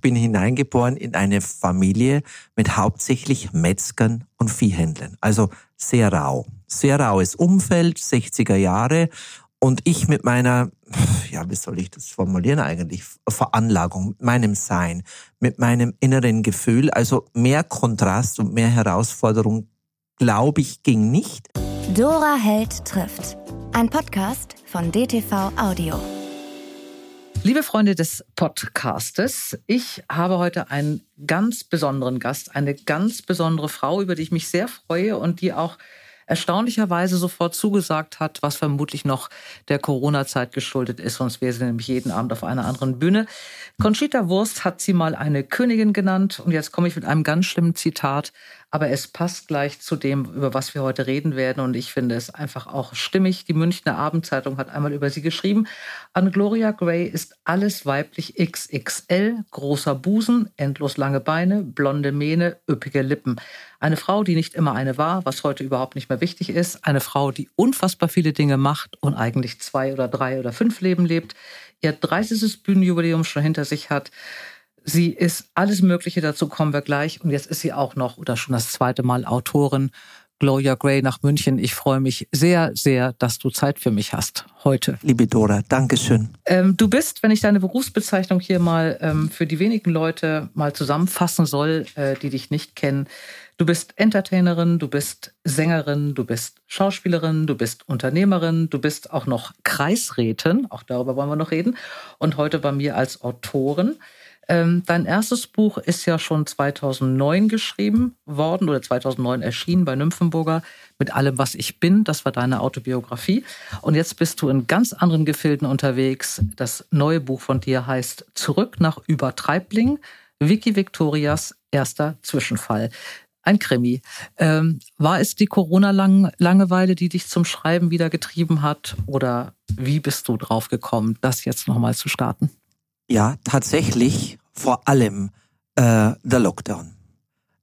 ich bin hineingeboren in eine Familie mit hauptsächlich Metzgern und Viehhändlern. Also sehr rau. Sehr raues Umfeld, 60er Jahre. Und ich mit meiner, ja, wie soll ich das formulieren eigentlich? Veranlagung, mit meinem Sein, mit meinem inneren Gefühl. Also mehr Kontrast und mehr Herausforderung, glaube ich, ging nicht. Dora Held trifft. Ein Podcast von DTV Audio. Liebe Freunde des Podcastes, ich habe heute einen ganz besonderen Gast, eine ganz besondere Frau, über die ich mich sehr freue und die auch erstaunlicherweise sofort zugesagt hat, was vermutlich noch der Corona-Zeit geschuldet ist, sonst wäre sie nämlich jeden Abend auf einer anderen Bühne. Conchita Wurst hat sie mal eine Königin genannt und jetzt komme ich mit einem ganz schlimmen Zitat aber es passt gleich zu dem, über was wir heute reden werden. Und ich finde es einfach auch stimmig. Die Münchner Abendzeitung hat einmal über sie geschrieben. An Gloria Gray ist alles weiblich XXL, großer Busen, endlos lange Beine, blonde Mähne, üppige Lippen. Eine Frau, die nicht immer eine war, was heute überhaupt nicht mehr wichtig ist. Eine Frau, die unfassbar viele Dinge macht und eigentlich zwei oder drei oder fünf Leben lebt. Ihr 30. Bühnenjubiläum schon hinter sich hat. Sie ist alles Mögliche, dazu kommen wir gleich. Und jetzt ist sie auch noch oder schon das zweite Mal Autorin. Gloria Gray nach München. Ich freue mich sehr, sehr, dass du Zeit für mich hast heute. Liebe Dora, Dankeschön. Ähm, du bist, wenn ich deine Berufsbezeichnung hier mal ähm, für die wenigen Leute mal zusammenfassen soll, äh, die dich nicht kennen. Du bist Entertainerin, du bist Sängerin, du bist Schauspielerin, du bist Unternehmerin, du bist auch noch Kreisrätin, auch darüber wollen wir noch reden, und heute bei mir als Autorin. Ähm, dein erstes Buch ist ja schon 2009 geschrieben worden oder 2009 erschienen bei Nymphenburger mit allem, was ich bin. Das war deine Autobiografie. Und jetzt bist du in ganz anderen Gefilden unterwegs. Das neue Buch von dir heißt Zurück nach Übertreibling. Vicky Victorias erster Zwischenfall. Ein Krimi. Ähm, war es die Corona-Langeweile, die dich zum Schreiben wieder getrieben hat? Oder wie bist du drauf gekommen, das jetzt nochmal zu starten? Ja, tatsächlich vor allem äh, der Lockdown.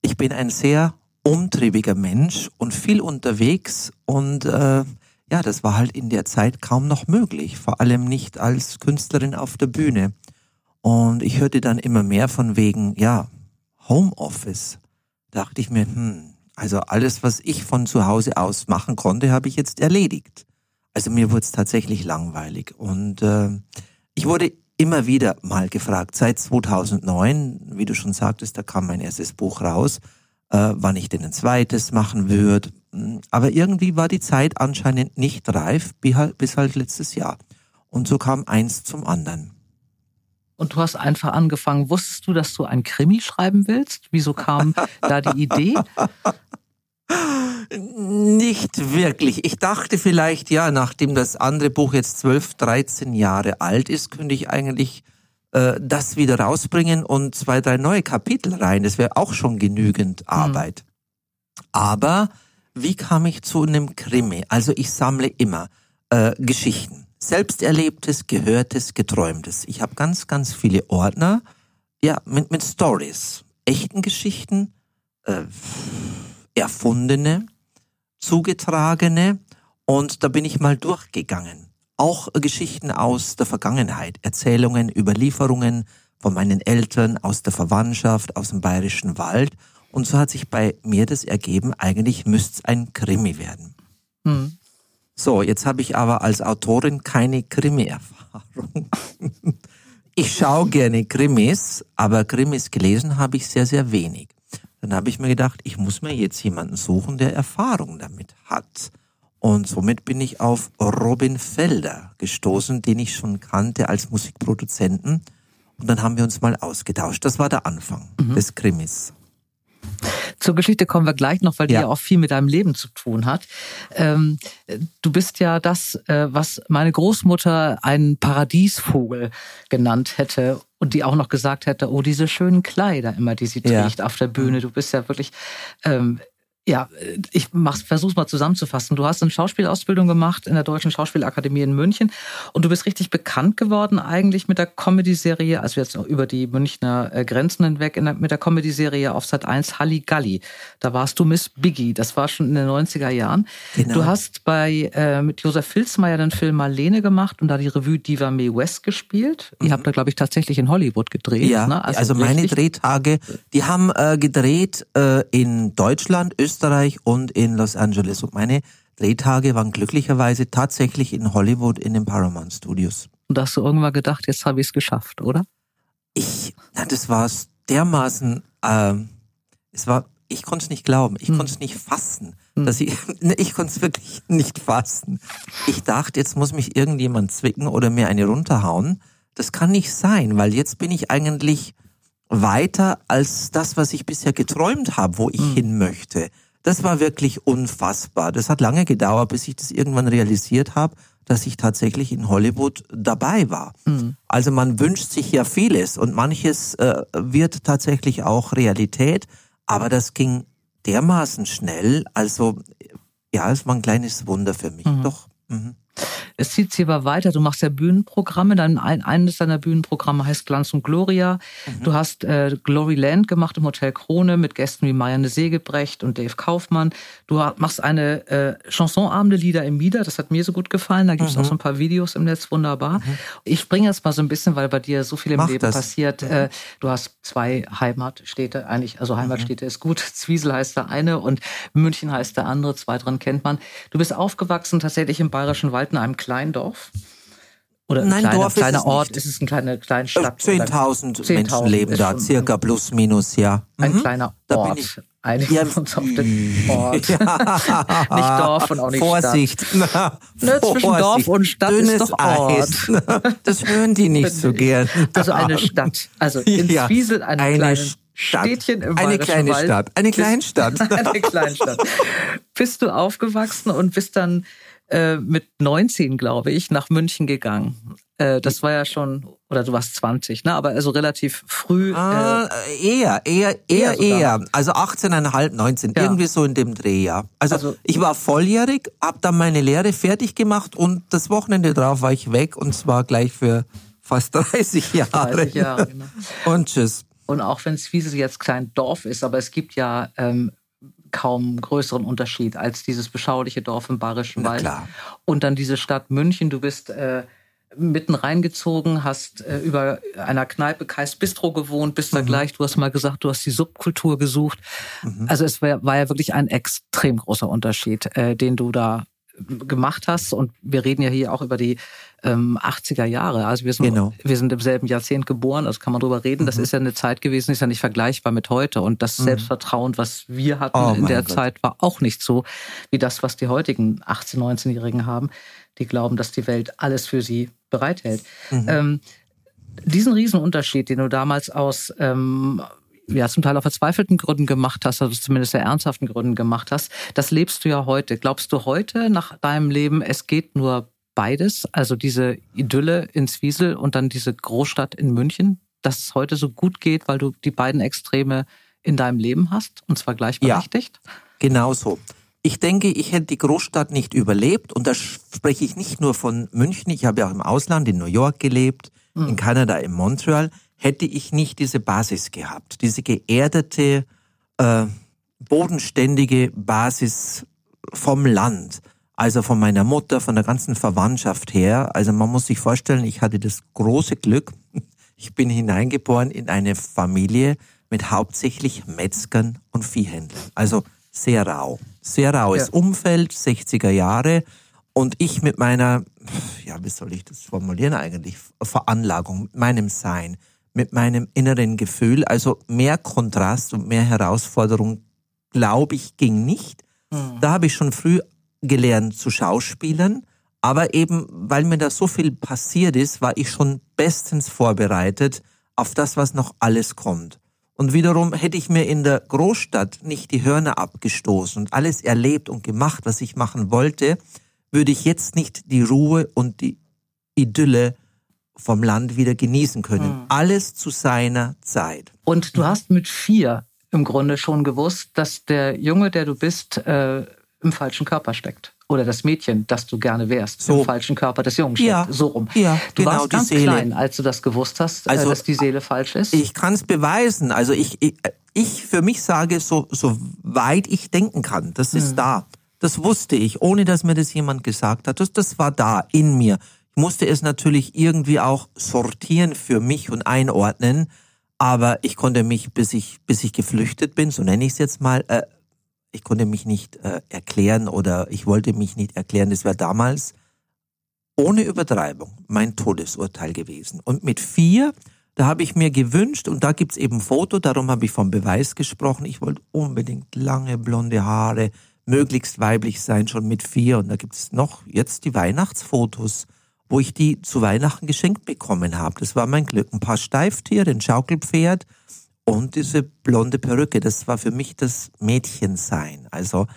Ich bin ein sehr umtriebiger Mensch und viel unterwegs und äh, ja, das war halt in der Zeit kaum noch möglich, vor allem nicht als Künstlerin auf der Bühne. Und ich hörte dann immer mehr von wegen, ja, Homeoffice. Dachte ich mir, hm, also alles, was ich von zu Hause aus machen konnte, habe ich jetzt erledigt. Also mir wurde es tatsächlich langweilig. Und äh, ich wurde immer wieder mal gefragt. Seit 2009, wie du schon sagtest, da kam mein erstes Buch raus, äh, wann ich denn ein zweites machen würde. Aber irgendwie war die Zeit anscheinend nicht reif, bis halt letztes Jahr. Und so kam eins zum anderen. Und du hast einfach angefangen. Wusstest du, dass du ein Krimi schreiben willst? Wieso kam da die Idee? Nicht wirklich. Ich dachte vielleicht, ja, nachdem das andere Buch jetzt 12, 13 Jahre alt ist, könnte ich eigentlich äh, das wieder rausbringen und zwei, drei neue Kapitel rein. Das wäre auch schon genügend hm. Arbeit. Mhm. Aber wie kam ich zu einem Krimi? Also ich sammle immer äh, Geschichten. Selbsterlebtes, Gehörtes, Geträumtes. Ich habe ganz, ganz viele Ordner, ja, mit, mit Stories. Echten Geschichten, äh, erfundene, zugetragene und da bin ich mal durchgegangen. Auch Geschichten aus der Vergangenheit, Erzählungen, Überlieferungen von meinen Eltern, aus der Verwandtschaft, aus dem bayerischen Wald. Und so hat sich bei mir das ergeben, eigentlich müsste es ein Krimi werden. Hm. So, jetzt habe ich aber als Autorin keine Krimi-Erfahrung. ich schaue gerne Krimis, aber Krimis gelesen habe ich sehr, sehr wenig. Dann habe ich mir gedacht, ich muss mir jetzt jemanden suchen, der Erfahrung damit hat. Und somit bin ich auf Robin Felder gestoßen, den ich schon kannte als Musikproduzenten. Und dann haben wir uns mal ausgetauscht. Das war der Anfang mhm. des Krimis. Zur Geschichte kommen wir gleich noch, weil die ja, ja auch viel mit deinem Leben zu tun hat. Ähm, du bist ja das, äh, was meine Großmutter einen Paradiesvogel genannt hätte und die auch noch gesagt hätte, oh, diese schönen Kleider immer, die sie trägt ja. auf der Bühne. Du bist ja wirklich ähm, Ja, ich mach's, versuch's mal zusammenzufassen. Du hast eine Schauspielausbildung gemacht in der Deutschen Schauspielakademie in München und du bist richtig bekannt geworden eigentlich mit der Comedy-Serie, also jetzt über die Münchner äh, Grenzen hinweg, der, mit der Comedy-Serie auf Sat 1 Halligalli. Da warst du Miss Biggie, das war schon in den 90er Jahren. Genau. Du hast bei äh, mit Josef Filzmeier den Film Marlene gemacht und da die Revue Diva Mae West gespielt. Mhm. Ihr habt da, glaube ich, tatsächlich in Hollywood gedreht. Ja, ne? also, also meine Drehtage, die haben äh, gedreht äh, in Deutschland, Österreich, Österreich und in Los Angeles. Und meine Drehtage waren glücklicherweise tatsächlich in Hollywood in den Paramount Studios. Und hast du irgendwann gedacht, jetzt habe ich es geschafft, oder? Ich, das war dermaßen, äh, es war, ich konnte es nicht glauben, ich hm. konnte es nicht fassen, hm. dass ich, ne, ich konnte es wirklich nicht fassen. Ich dachte, jetzt muss mich irgendjemand zwicken oder mir eine runterhauen. Das kann nicht sein, weil jetzt bin ich eigentlich weiter als das, was ich bisher geträumt habe, wo ich hm. hin möchte. Das war wirklich unfassbar. Das hat lange gedauert, bis ich das irgendwann realisiert habe, dass ich tatsächlich in Hollywood dabei war. Mhm. Also man wünscht sich ja vieles und manches äh, wird tatsächlich auch Realität, aber das ging dermaßen schnell. Also ja, es war ein kleines Wunder für mich. Mhm. Doch. Mhm. Es zieht sich aber weiter. Du machst ja Bühnenprogramme. Dann ein, eines deiner Bühnenprogramme heißt Glanz und Gloria. Mhm. Du hast äh, Glory Land gemacht im Hotel Krone mit Gästen wie Marianne Segebrecht und Dave Kaufmann. Du machst eine äh, Chansonabende Lieder im Mieder. Das hat mir so gut gefallen. Da gibt es mhm. auch so ein paar Videos im Netz. Wunderbar. Mhm. Ich springe jetzt mal so ein bisschen, weil bei dir so viel im Mach Leben das. passiert. Mhm. Äh, du hast zwei Heimatstädte. Eigentlich, also Heimatstädte ist gut. Zwiesel heißt der eine und München heißt der andere. Zwei dran kennt man. Du bist aufgewachsen tatsächlich im Bayerischen Wald in einem kleinen Dorf? Oder ein Nein, kleiner, Dorf kleiner ist Ort? Nicht. Ist es eine kleine, kleine Stadt? 10.000 10 Menschen leben da, circa plus minus, ja. Ein mhm. kleiner Ort. Ich, Einige ja, uns auf den Ort. Ja. nicht Dorf und auch nicht Vorsicht. Stadt. Na, ne, zwischen Dorf und Stadt Dünnes ist doch Ort. Eis. Das hören die nicht so gern. Also eine Stadt. Also in ja, Zwiesel eine, eine kleine Stadt. Städtchen im Eine kleine Wald. Stadt. Eine Kleinstadt. eine Kleinstadt. Bist du aufgewachsen und bist dann äh, mit 19, glaube ich, nach München gegangen. Äh, das war ja schon, oder du warst 20, ne? Aber also relativ früh. Ah, äh, eher, eher, eher, eher. Also 18,5, 19, ja. irgendwie so in dem Dreh, ja. Also, also ich war volljährig, hab dann meine Lehre fertig gemacht und das Wochenende drauf war ich weg und zwar gleich für fast 30 Jahre. 30 Jahre, genau. Und tschüss. Und auch wenn es wie jetzt klein Dorf ist, aber es gibt ja ähm, kaum größeren Unterschied als dieses beschauliche Dorf im Bayerischen Wald. Und dann diese Stadt München. Du bist äh, mitten reingezogen, hast äh, über einer Kneipe Kais Bistro gewohnt, bist mhm. da gleich, du hast mal gesagt, du hast die Subkultur gesucht. Mhm. Also es war, war, ja wirklich ein extrem großer Unterschied, äh, den du da gemacht hast. Und wir reden ja hier auch über die ähm, 80er Jahre. Also wir sind, genau. wir sind im selben Jahrzehnt geboren, also kann man drüber reden. Mhm. Das ist ja eine Zeit gewesen, ist ja nicht vergleichbar mit heute. Und das mhm. Selbstvertrauen, was wir hatten oh, in der Gott. Zeit, war auch nicht so wie das, was die heutigen 18-, 19-Jährigen haben. Die glauben, dass die Welt alles für sie bereithält. Mhm. Ähm, diesen Riesenunterschied, den du damals aus ähm, ja zum Teil auch verzweifelten Gründen gemacht hast, also zumindest sehr ernsthaften Gründen gemacht hast, das lebst du ja heute. Glaubst du heute nach deinem Leben, es geht nur beides, also diese Idylle in Zwiesel und dann diese Großstadt in München, dass es heute so gut geht, weil du die beiden Extreme in deinem Leben hast und zwar gleichberechtigt? Ja, genau so. Ich denke, ich hätte die Großstadt nicht überlebt und da spreche ich nicht nur von München, ich habe ja auch im Ausland, in New York gelebt, mhm. in Kanada, in Montreal, hätte ich nicht diese Basis gehabt, diese geerdete, äh, bodenständige Basis vom Land also von meiner Mutter, von der ganzen Verwandtschaft her. Also man muss sich vorstellen, ich hatte das große Glück, ich bin hineingeboren in eine Familie mit hauptsächlich Metzgern und Viehhändlern. Also sehr rau. Sehr raues ja. Umfeld, 60er Jahre. Und ich mit meiner, ja, wie soll ich das formulieren eigentlich? Veranlagung, mit meinem Sein, mit meinem inneren Gefühl. Also mehr Kontrast und mehr Herausforderung, glaube ich, ging nicht. Mhm. Da habe ich schon früh gelernt zu schauspielen, aber eben, weil mir da so viel passiert ist, war ich schon bestens vorbereitet auf das, was noch alles kommt. Und wiederum hätte ich mir in der Großstadt nicht die Hörner abgestoßen und alles erlebt und gemacht, was ich machen wollte, würde ich jetzt nicht die Ruhe und die Idylle vom Land wieder genießen können. Mhm. Alles zu seiner Zeit. Und du hast mit vier im Grunde schon gewusst, dass der Junge, der du bist, äh, im falschen Körper steckt. Oder das Mädchen, das du gerne wärst, so. im falschen Körper des Jungen steckt. Ja, so rum. Ja, du genau, warst ganz Seele. klein, als du das gewusst hast, äh, also, dass die Seele falsch ist. Ich kann es beweisen. Also ich, ich, ich für mich sage, so, so weit ich denken kann, das ist hm. da. Das wusste ich, ohne dass mir das jemand gesagt hat. Das, das war da in mir. Musste es natürlich irgendwie auch sortieren für mich und einordnen. Aber ich konnte mich, bis ich, bis ich geflüchtet bin, so nenne ich es jetzt mal, äh, ich konnte mich nicht äh, erklären oder ich wollte mich nicht erklären. Das wäre damals ohne Übertreibung mein Todesurteil gewesen. Und mit vier, da habe ich mir gewünscht, und da gibt's eben Foto, darum habe ich vom Beweis gesprochen, ich wollte unbedingt lange blonde Haare, möglichst weiblich sein, schon mit vier. Und da gibt's noch jetzt die Weihnachtsfotos, wo ich die zu Weihnachten geschenkt bekommen habe. Das war mein Glück. Ein paar Steiftiere, ein Schaukelpferd und diese blonde Perücke. Das war für mich das Mädchensein. Also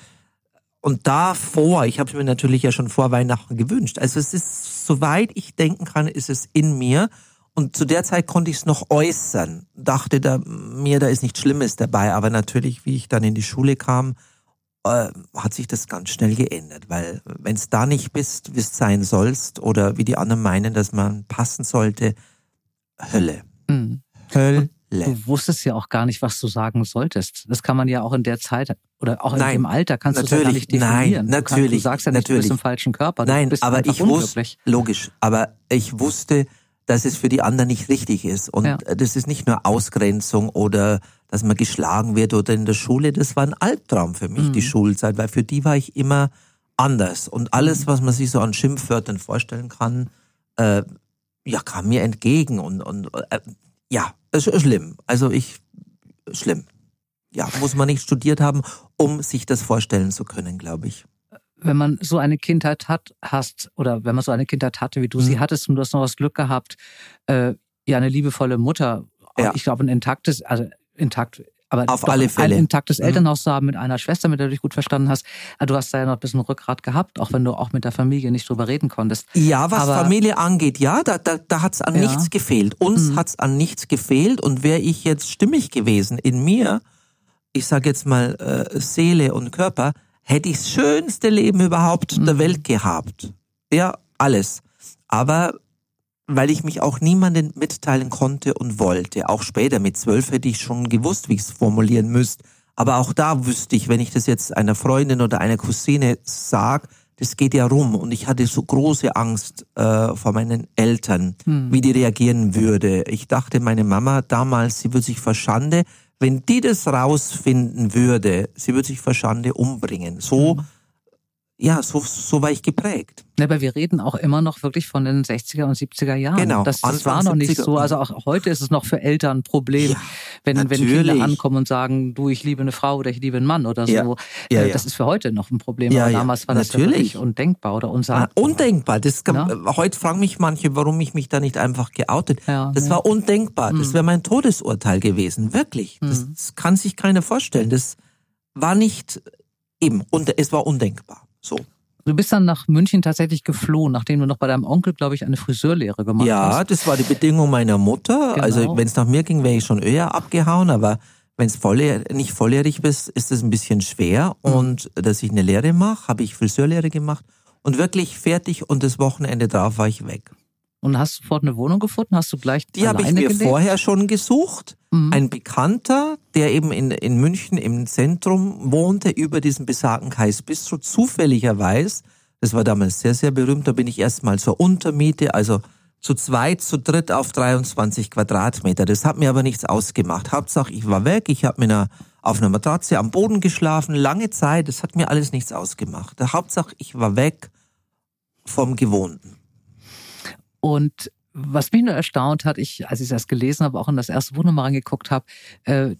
und davor, ich habe es mir natürlich ja schon vor Weihnachten gewünscht. Also es ist, soweit ich denken kann, ist es in mir. Und zu der Zeit konnte ich es noch äußern. Dachte da, mir, da ist nichts Schlimmes dabei. Aber natürlich, wie ich dann in die Schule kam, äh, hat sich das ganz schnell geändert, weil wenn es da nicht bist, wie es sein sollst, oder wie die anderen meinen, dass man passen sollte, Hölle. Mhm. Hölle. Du wusstest ja auch gar nicht, was du sagen solltest. Das kann man ja auch in der Zeit oder auch nein, im Alter kannst du das ja gar nicht definieren. Nein, natürlich. Du, kannst, du sagst ja nicht, natürlich. du bist im falschen Körper. Nein, aber ich wusste, logisch, aber ich wusste, dass es für die anderen nicht richtig ist. Und ja. das ist nicht nur Ausgrenzung oder dass man geschlagen wird oder in der Schule. Das war ein Albtraum für mich, mhm. die Schulzeit, weil für die war ich immer anders. Und alles, mhm. was man sich so an Schimpfwörtern vorstellen kann, äh, ja, kam mir entgegen. Und, und äh, ja, es ist schlimm. Also ich, schlimm. Ja, muss man nicht studiert haben, um sich das vorstellen zu können, glaube ich wenn man so eine Kindheit hat, hast, oder wenn man so eine Kindheit hatte, wie du mhm. sie hattest und du hast noch das Glück gehabt, äh, ja, eine liebevolle Mutter, ja. ich glaube, ein intaktes, also intakt, aber auf alle Fälle. ein intaktes mhm. Elternhaus zu haben mit einer Schwester, mit der du dich gut verstanden hast. Du hast da ja noch ein bisschen Rückgrat gehabt, auch wenn du auch mit der Familie nicht drüber reden konntest. Ja, was aber, Familie angeht, ja, da, da, da hat's an ja. nichts gefehlt. Uns mhm. hat's an nichts gefehlt und wäre ich jetzt stimmig gewesen in mir, ich sage jetzt mal äh, Seele und Körper, hätte ich das schönste Leben überhaupt mhm. der Welt gehabt. Ja, alles. Aber weil ich mich auch niemanden mitteilen konnte und wollte. Auch später mit zwölf hätte ich schon gewusst, wie ich es formulieren müsste. Aber auch da wüsste ich, wenn ich das jetzt einer Freundin oder einer Cousine sag, das geht ja rum. Und ich hatte so große Angst äh, vor meinen Eltern, hm. wie die reagieren würde. Ich dachte, meine Mama damals, sie würde sich vor Schande wenn die das rausfinden würde, sie würde sich vor Schande umbringen. So, mhm. Ja, so, so war ich geprägt. Ja, aber wir reden auch immer noch wirklich von den 60er und 70er Jahren. Genau. Das, das war noch nicht so. Also auch heute ist es noch für Eltern ein Problem, ja, wenn, wenn Kinder ankommen und sagen, du, ich liebe eine Frau oder ich liebe einen Mann oder so. Ja, ja, äh, das ist für heute noch ein Problem. aber damals war das natürlich. undenkbar oder unsagbar. Ah, undenkbar. Das kann, Heute fragen mich manche, warum ich mich da nicht einfach geoutet. das war undenkbar. Das hm. wäre mein Todesurteil gewesen. Wirklich. Das, hm. das kann sich keiner vorstellen. Das war nicht eben, und es war undenkbar. So. Du bist dann nach München tatsächlich geflohen, nachdem du noch bei deinem Onkel, glaube ich, eine Friseurlehre gemacht ja, hast. Ja, das war die Bedingung meiner Mutter. Genau. Also wenn es nach mir ging, wäre ich schon eher abgehauen, aber wenn es nicht volljährig bist, ist es ein bisschen schwer. Mhm. Und dass ich eine Lehre mache, habe ich Friseurlehre gemacht und wirklich fertig und das Wochenende drauf war ich weg. Und hast du sofort eine Wohnung gefunden? Hast du gleich Die habe ich mir gelebt? vorher schon gesucht. Mhm. Ein Bekannter, der eben in, in München im Zentrum wohnte, über diesen besagten Kais Bistro, zufälligerweise, das war damals sehr, sehr berühmt, da bin ich erstmal zur Untermiete, also zu zweit, zu dritt auf 23 Quadratmeter. Das hat mir aber nichts ausgemacht. Hauptsache, ich war weg, ich habe mir auf einer Matratze am Boden geschlafen, lange Zeit, das hat mir alles nichts ausgemacht. Hauptsache, ich war weg vom Gewohnten. Und was mich nur erstaunt hat, ich, als ich das gelesen habe, auch in das erste Buch nochmal reingeguckt habe, äh,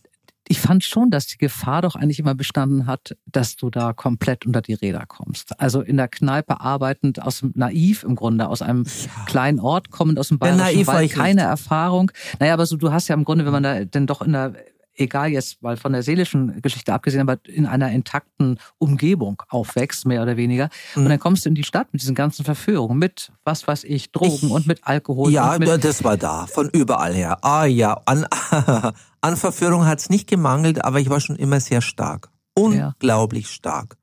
ich fand schon, dass die Gefahr doch eigentlich immer bestanden hat, dass du da komplett unter die Räder kommst. Also in der Kneipe arbeitend, aus dem naiv im Grunde, aus einem ja. kleinen Ort kommend, aus dem Bayerischen ja, Wald, keine Erfahrung. Naja, aber so, du hast ja im Grunde, wenn man da denn doch in der egal jetzt, weil von der seelischen Geschichte abgesehen, aber in einer intakten Umgebung aufwächst, mehr oder weniger. Mhm. Und dann kommst du in die Stadt mit diesen ganzen Verführungen, mit, was weiß ich, Drogen ich, und mit Alkohol. Ja, mit das war da, von überall her. Ah ja, an, an Verführung hat es nicht gemangelt, aber ich war schon immer sehr stark. Unglaublich ja. stark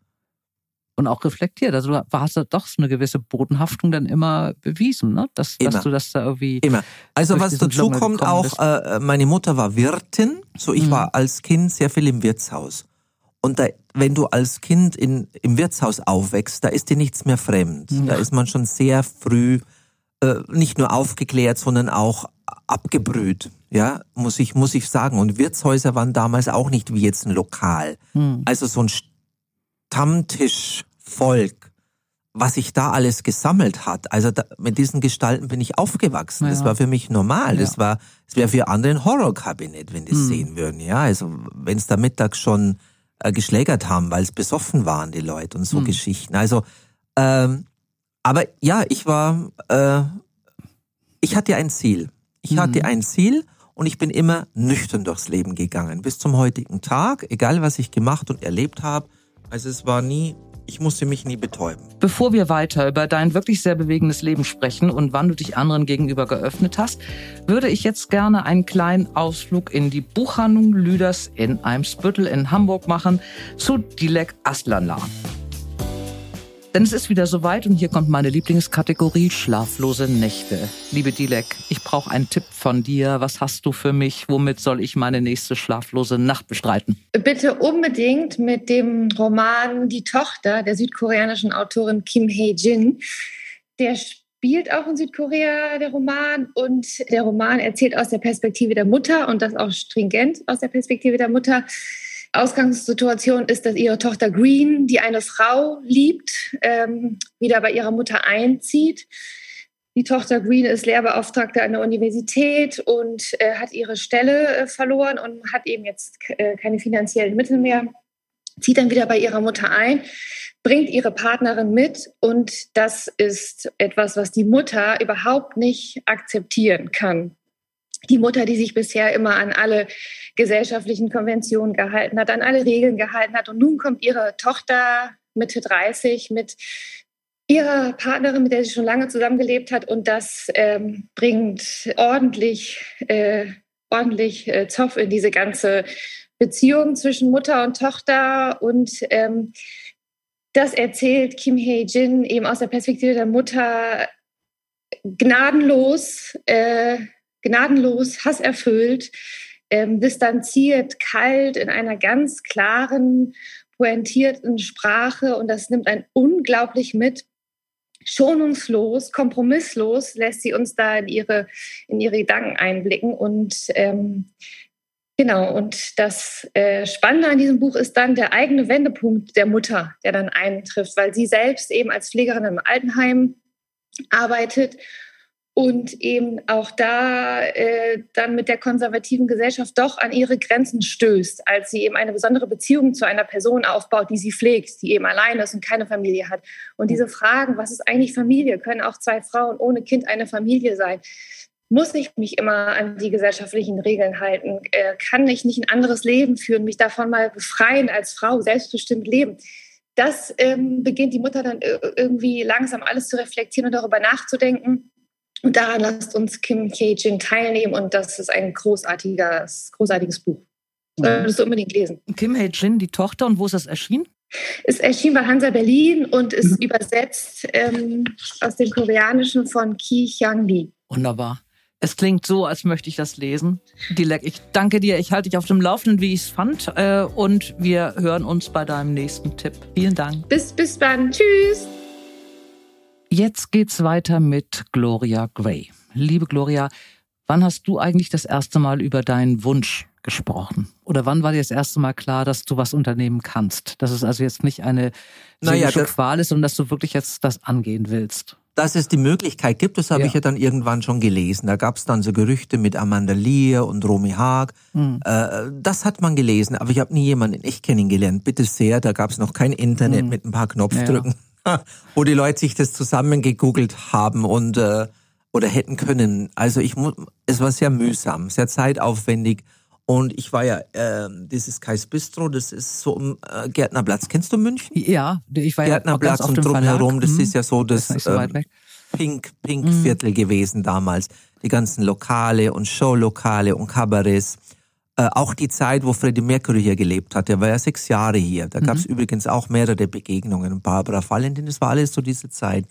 und auch reflektiert. Also du hast doch eine gewisse Bodenhaftung dann immer bewiesen, ne? Dass, immer. dass du das da irgendwie. Immer. Also was dazu kommt auch, äh, meine Mutter war Wirtin, so ich mhm. war als Kind sehr viel im Wirtshaus. Und da, wenn du als Kind in, im Wirtshaus aufwächst, da ist dir nichts mehr fremd. Ja. Da ist man schon sehr früh äh, nicht nur aufgeklärt, sondern auch abgebrüht. Ja, muss ich, muss ich sagen. Und Wirtshäuser waren damals auch nicht wie jetzt ein Lokal. Mhm. Also so ein Stammtischvolk, was sich da alles gesammelt hat. Also da, mit diesen Gestalten bin ich aufgewachsen. Ja. Das war für mich normal. Ja. Das war, das wäre für andere ein Horrorkabinett, wenn die es hm. sehen würden. Ja, also wenn es da mittags schon äh, geschlägert haben, weil es besoffen waren die Leute und so hm. Geschichten. Also, ähm, aber ja, ich war, äh, ich hatte ein Ziel. Ich hm. hatte ein Ziel und ich bin immer nüchtern durchs Leben gegangen bis zum heutigen Tag, egal was ich gemacht und erlebt habe. Also es war nie, ich musste mich nie betäuben. Bevor wir weiter über dein wirklich sehr bewegendes Leben sprechen und wann du dich anderen gegenüber geöffnet hast, würde ich jetzt gerne einen kleinen Ausflug in die Buchhandlung Lüders in Eimsbüttel in Hamburg machen zu Dilek Aslanla. Denn es ist wieder soweit und hier kommt meine Lieblingskategorie schlaflose Nächte. Liebe Dilek, ich brauche einen Tipp von dir. Was hast du für mich? Womit soll ich meine nächste schlaflose Nacht bestreiten? Bitte unbedingt mit dem Roman Die Tochter der südkoreanischen Autorin Kim Hae-jin. Der spielt auch in Südkorea, der Roman. Und der Roman erzählt aus der Perspektive der Mutter und das auch stringent aus der Perspektive der Mutter Ausgangssituation ist, dass ihre Tochter Green, die eine Frau liebt, ähm, wieder bei ihrer Mutter einzieht. Die Tochter Green ist Lehrbeauftragte an der Universität und äh, hat ihre Stelle äh, verloren und hat eben jetzt äh, keine finanziellen Mittel mehr. Zieht dann wieder bei ihrer Mutter ein, bringt ihre Partnerin mit und das ist etwas, was die Mutter überhaupt nicht akzeptieren kann die Mutter, die sich bisher immer an alle gesellschaftlichen Konventionen gehalten hat, an alle Regeln gehalten hat. Und nun kommt ihre Tochter Mitte 30 mit ihrer Partnerin, mit der sie schon lange zusammengelebt hat. Und das ähm, bringt ordentlich, äh, ordentlich äh, Zoff in diese ganze Beziehung zwischen Mutter und Tochter. Und ähm, das erzählt Kim Hae-jin eben aus der Perspektive der Mutter gnadenlos. Äh, gnadenlos, hasserfüllt, ähm, distanziert, kalt, in einer ganz klaren, pointierten Sprache. Und das nimmt einen unglaublich mit. Schonungslos, kompromisslos lässt sie uns da in ihre, in ihre Gedanken einblicken. Und ähm, genau, und das äh, Spannende an diesem Buch ist dann der eigene Wendepunkt der Mutter, der dann eintrifft, weil sie selbst eben als Pflegerin im Altenheim arbeitet und eben auch da äh, dann mit der konservativen Gesellschaft doch an ihre Grenzen stößt, als sie eben eine besondere Beziehung zu einer Person aufbaut, die sie pflegt, die eben allein ist und keine Familie hat. Und diese Fragen, was ist eigentlich Familie? Können auch zwei Frauen ohne Kind eine Familie sein? Muss ich mich immer an die gesellschaftlichen Regeln halten? Äh, kann ich nicht ein anderes Leben führen, mich davon mal befreien als Frau, selbstbestimmt leben? Das ähm, beginnt die Mutter dann irgendwie langsam alles zu reflektieren und darüber nachzudenken. Und daran lasst uns Kim K-jin teilnehmen und das ist ein großartiges, großartiges Buch. Solltest du unbedingt lesen. Kim Hae-jin, die Tochter, und wo ist das erschienen? Es erschien bei Hansa Berlin und ist mhm. übersetzt ähm, aus dem Koreanischen von Ki Hyang Lee. Wunderbar. Es klingt so, als möchte ich das lesen. Dilek, ich danke dir. Ich halte dich auf dem Laufenden, wie ich es fand. Äh, und wir hören uns bei deinem nächsten Tipp. Vielen Dank. Bis, bis dann. Tschüss. Jetzt geht's weiter mit Gloria Gray. Liebe Gloria, wann hast du eigentlich das erste Mal über deinen Wunsch gesprochen? Oder wann war dir das erste Mal klar, dass du was unternehmen kannst? Dass es also jetzt nicht eine naja, Qual ist, sondern dass du wirklich jetzt das angehen willst? Dass es die Möglichkeit gibt, das habe ja. ich ja dann irgendwann schon gelesen. Da gab es dann so Gerüchte mit Amanda Lear und Romy Haag. Mhm. Äh, das hat man gelesen, aber ich habe nie jemanden echt kennengelernt. Bitte sehr, da gab es noch kein Internet mhm. mit ein paar Knopfdrücken. Ja. wo die Leute sich das zusammengegoogelt haben und äh, oder hätten können. Also ich muss, es war sehr mühsam, sehr zeitaufwendig Und ich war ja, äh, das ist Kais Bistro, das ist so um äh, Gärtnerplatz. Kennst du München? Ja, ich war Gärtnerplatz ja und drumherum, das hm. ist ja so das, das so ähm, Pink, Pink Viertel gewesen damals. Die ganzen Lokale und Showlokale und Kabarets. Äh, auch die Zeit, wo Freddie Mercury hier gelebt hat. Der war ja sechs Jahre hier. Da gab es übrigens auch mehrere Begegnungen. Barbara Valentin, das war alles so diese Zeit.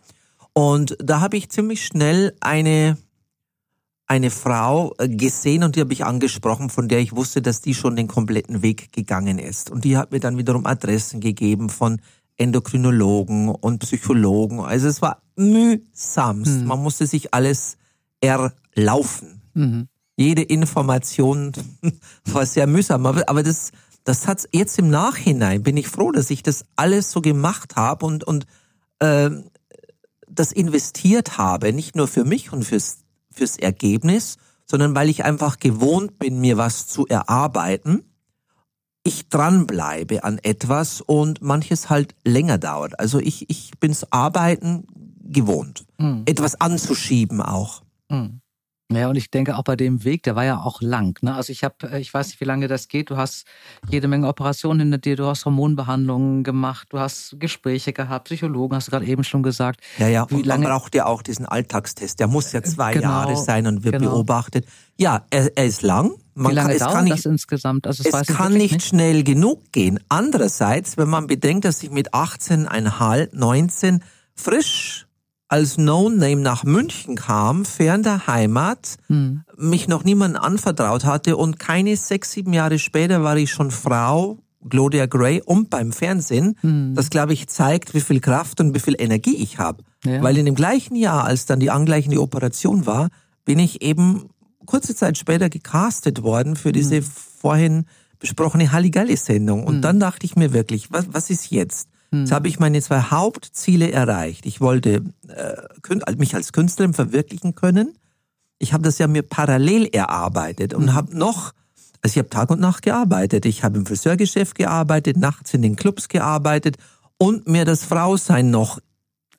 Und da habe ich ziemlich schnell eine eine Frau äh, gesehen und die habe ich angesprochen, von der ich wusste, dass die schon den kompletten Weg gegangen ist. Und die hat mir dann wiederum Adressen gegeben von Endokrinologen und Psychologen. Also es war mühsamst. Mhm. Man musste sich alles erlaufen. Mhm. Jede Information war sehr mühsam. Aber das, das hat jetzt im Nachhinein bin ich froh, dass ich das alles so gemacht habe und und äh, das investiert habe, nicht nur für mich und fürs fürs Ergebnis, sondern weil ich einfach gewohnt bin, mir was zu erarbeiten. Ich dranbleibe an etwas und manches halt länger dauert. Also ich, ich bin's Arbeiten gewohnt. Mhm. Etwas anzuschieben auch. Mhm. Ja, und ich denke auch bei dem Weg, der war ja auch lang. Ne? Also ich habe, äh, ich weiß nicht, wie lange das geht. Du hast jede Menge Operationen hinter dir, du hast Hormonbehandlungen gemacht, du hast Gespräche gehabt, Psychologen, hast du gerade eben schon gesagt. Ja, ja, wie und lange... man braucht ja auch diesen Alltagstest. Der muss ja zwei genau, Jahre sein und wird genau. beobachtet. Ja, er, er ist lang. Man wie lange kann, es dauert kann nicht, das insgesamt? Also es kann nicht, nicht schnell genug gehen. Andererseits, wenn man bedenkt, dass ich mit 18,5, 19 frisch als No-Name nach München kam, fern der Heimat, hm. mich noch niemand anvertraut hatte und keine sechs, sieben Jahre später war ich schon Frau, Claudia Gray und beim Fernsehen. Hm. Das, glaube ich, zeigt, wie viel Kraft und wie viel Energie ich habe. Ja. Weil in dem gleichen Jahr, als dann die angleichende Operation war, bin ich eben kurze Zeit später gecastet worden für diese hm. vorhin besprochene Halligalli-Sendung. Und hm. dann dachte ich mir wirklich, was, was ist jetzt? Jetzt habe ich meine zwei Hauptziele erreicht. Ich wollte äh, mich als Künstlerin verwirklichen können. Ich habe das ja mir parallel erarbeitet und mhm. habe noch, also ich habe Tag und Nacht gearbeitet. Ich habe im Friseurgeschäft gearbeitet, nachts in den Clubs gearbeitet und mir das Frausein noch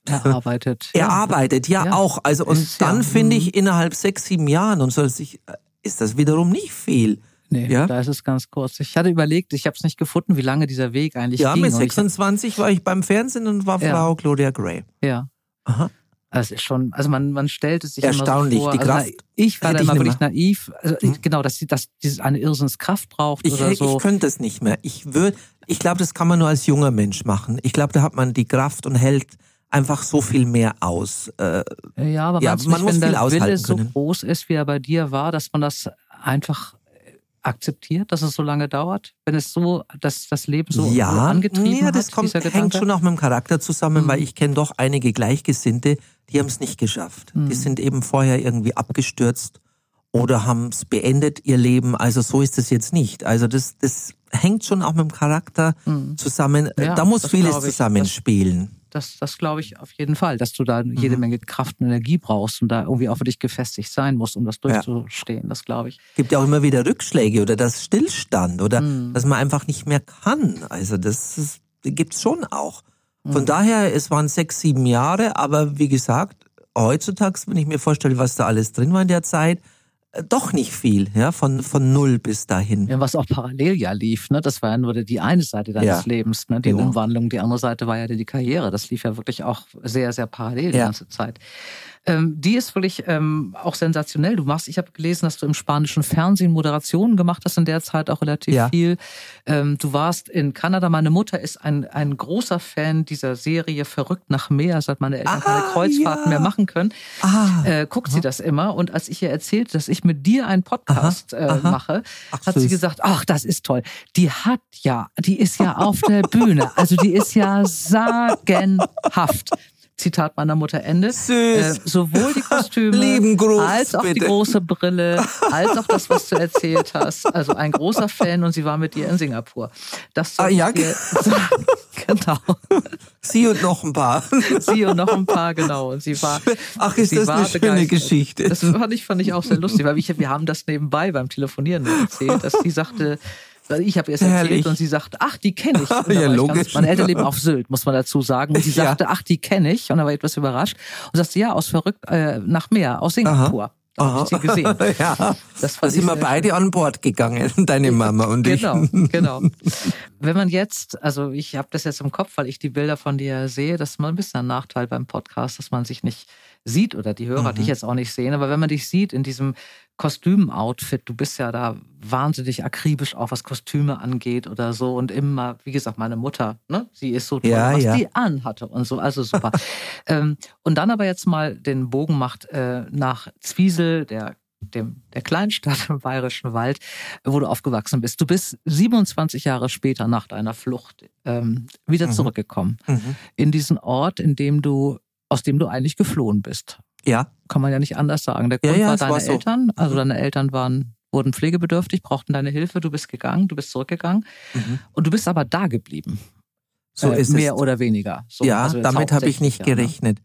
erarbeitet. Erarbeitet, ja, ja, auch. Also und ist, dann ja. finde ich mhm. innerhalb sechs, sieben Jahren und so, ist das wiederum nicht viel. Nee, ja? da ist es ganz kurz. Ich hatte überlegt, ich habe es nicht gefunden, wie lange dieser Weg eigentlich ja, ging. Ja, mit 26 ich, war ich beim Fernsehen und war ja. Frau Claudia Gray. Ja. Aha. Das ist schon, also man, man stellt es sich Erstaunlich, immer so vor. Die also Kraft. ich war da immer wirklich naiv. Also hm? Genau, dass, dass dieses eine Irrsinnskraft braucht ich, oder so. Ich könnte es nicht mehr. Ich würde, ich glaube, das kann man nur als junger Mensch machen. Ich glaube, da hat man die Kraft und hält einfach so viel mehr aus. Äh, ja, aber ja, man nicht, muss viel aushalten Wille so groß ist, wie er bei dir war, dass man das einfach akzeptiert, dass es so lange dauert, wenn es so, dass das Leben so, ja, angetrieben ja, das hat? Kommt, hängt schon auch mit dem Charakter zusammen, mhm. weil ich kenne doch einige Gleichgesinnte, die haben es nicht geschafft. Mhm. Die sind eben vorher irgendwie abgestürzt oder haben es beendet ihr Leben. Also so ist es jetzt nicht. Also das, das hängt schon auch mit dem Charakter mhm. zusammen. Ja, da muss vieles zusammenspielen. Das, das glaube ich auf jeden Fall, dass du da jede mhm. Menge Kraft und Energie brauchst und da irgendwie auch für dich gefestigt sein musst, um das durchzustehen. Ja. Das glaube ich. Gibt ja auch immer wieder Rückschläge oder das Stillstand oder mhm. dass man einfach nicht mehr kann. Also das, das gibt's schon auch. Von mhm. daher, es waren sechs, sieben Jahre, aber wie gesagt, heutzutage, wenn ich mir vorstelle, was da alles drin war in der Zeit, doch nicht viel, ja, von, von null bis dahin. Ja, was auch parallel ja lief, ne? Das war ja nur die eine Seite deines ja, Lebens, ne? Die genau. Umwandlung. Die andere Seite war ja die Karriere. Das lief ja wirklich auch sehr, sehr parallel die ganze Zeit. Ähm, die ist wirklich ähm, auch sensationell. Du machst, ich habe gelesen, dass du im spanischen Fernsehen Moderationen gemacht hast in der Zeit auch relativ ja. viel. Ähm, du warst in Kanada. Meine Mutter ist ein, ein großer Fan dieser Serie Verrückt nach Meer, seit meine Eltern ah, keine Kreuzfahrten ja. mehr machen können. Ah, äh, guckt aha. sie das immer. Und als ich ihr erzählt, dass ich mit dir einen Podcast aha, äh, aha. mache, ach, hat süß. sie gesagt, ach, das ist toll. Die hat ja, die ist ja auf der Bühne. Also die ist ja sagenhaft. Zitat meiner Mutter Ende. Süß. Äh, sowohl die Kostüme Gruß, als auch bitte. die große Brille, als auch das, was du erzählt hast. Also ein großer Fan und sie war mit dir in Singapur. Das ah, ja, genau. Sie und noch ein paar. Sie und noch ein paar, genau. Und sie war. Ach, ist das eine schöne begeistert. Geschichte. Das fand ich, fand ich auch sehr lustig, weil ich, wir haben das nebenbei beim Telefonieren erzählt, dass sie sagte, ich habe erst erzählt Herrlich. und sie sagt, ach, die kenne ich. ja, logisch. Ganz, meine Eltern leben auf Sylt, muss man dazu sagen. Und sie sagte, ja. ach, die kenne ich. Und da war ich etwas überrascht. Und sagte, ja, aus verrückt äh, nach Meer, aus Singapur. Aha. Ich sie gesehen. ja. Das da sind wir beide an Bord gegangen, deine Mama und genau, ich. Genau, genau. Wenn man jetzt, also ich habe das jetzt im Kopf, weil ich die Bilder von dir sehe, das ist mal ein bisschen ein Nachteil beim Podcast, dass man sich nicht sieht oder die Hörer Mhm. dich jetzt auch nicht sehen. Aber wenn man dich sieht in diesem Kostümoutfit, du bist ja da wahnsinnig akribisch auch was Kostüme angeht oder so und immer, wie gesagt, meine Mutter, ne, sie ist so toll, Ja, was ja. die anhatte und so, also super. ähm, und dann aber jetzt mal den Bogen macht äh, nach Zwiesel, der dem, der Kleinstadt im Bayerischen Wald, wo du aufgewachsen bist. Du bist 27 Jahre später nach deiner Flucht ähm, wieder Mhm. zurückgekommen Mhm. in diesen Ort, in dem du, aus dem du eigentlich geflohen bist. Ja, Kann man ja nicht anders sagen. Der Ja, Grund ja, war es deine war so. Eltern. Also Mhm. deine Eltern waren, wurden pflegebedürftig, brauchten deine Hilfe. Du bist gegangen, du bist zurückgegangen. Mhm. Und du bist aber da geblieben. so Äh, ist mehr es. oder weniger. So, ja, also damit habe ich nicht hauptsächlich, ja, ne?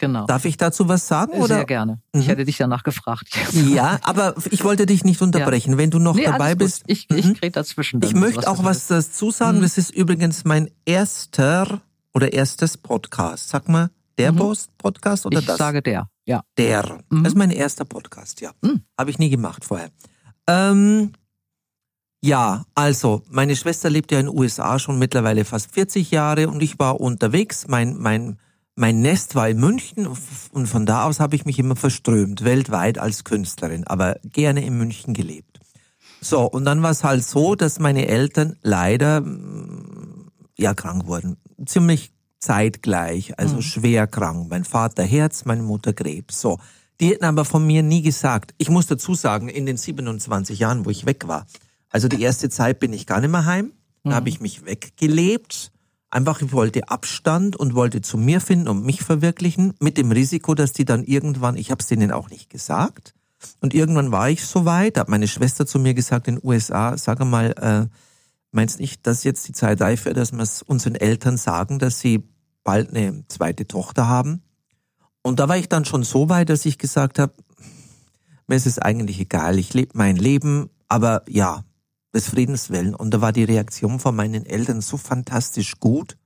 Genau. Darf ich dazu was sagen? Sehr Oder? gerne. Mhm. Ich hätte dich danach gefragt. Ja, aber ich wollte dich nicht unterbrechen. Wenn du noch Nee, dabei bist. Ich, ich Mhm. rede dazwischen. Ich möchte auch was dazu sagen. Mhm. Das ist übrigens mein erster oder erstes Podcast. Sag mal, der Mhm. Podcast oder Ich das? sage der. Ja. der. Mhm. Das ist mein erster Podcast, ja. Mhm. Habe ich nie gemacht vorher. Ähm, ja, also, meine Schwester lebt ja in den USA schon mittlerweile fast 40 Jahre und ich war unterwegs. Mein, mein, mein Nest war in München und von da aus habe ich mich immer verströmt, weltweit als Künstlerin, aber gerne in München gelebt. So, und dann war es halt so, dass meine Eltern leider mm, ja krank wurden. Ziemlich zeitgleich, also Mhm. schwer krank. Mein Vater Herz, meine Mutter Krebs. So. Die hätten aber von mir nie gesagt. Ich muss dazu sagen, in den 27 Jahren, wo ich weg war, also die erste Zeit bin ich gar nicht mehr heim. Da Mhm. habe ich mich weggelebt. Einfach, ich wollte Abstand und wollte zu mir finden und mich verwirklichen, mit dem Risiko, dass die dann irgendwann, ich habe es denen auch nicht gesagt, und irgendwann war ich so weit, hat meine Schwester zu mir gesagt in den USA, sag mal, äh, meinst nicht, dass jetzt die Zeit reif wäre, dass wir es unseren Eltern sagen, dass sie bald eine zweite Tochter haben? Und da war ich dann schon so weit, dass ich gesagt habe, mir ist es eigentlich egal, ich lebe mein Leben, aber ja, des Friedens willen. Und da war die Reaktion von meinen Eltern so fantastisch gut,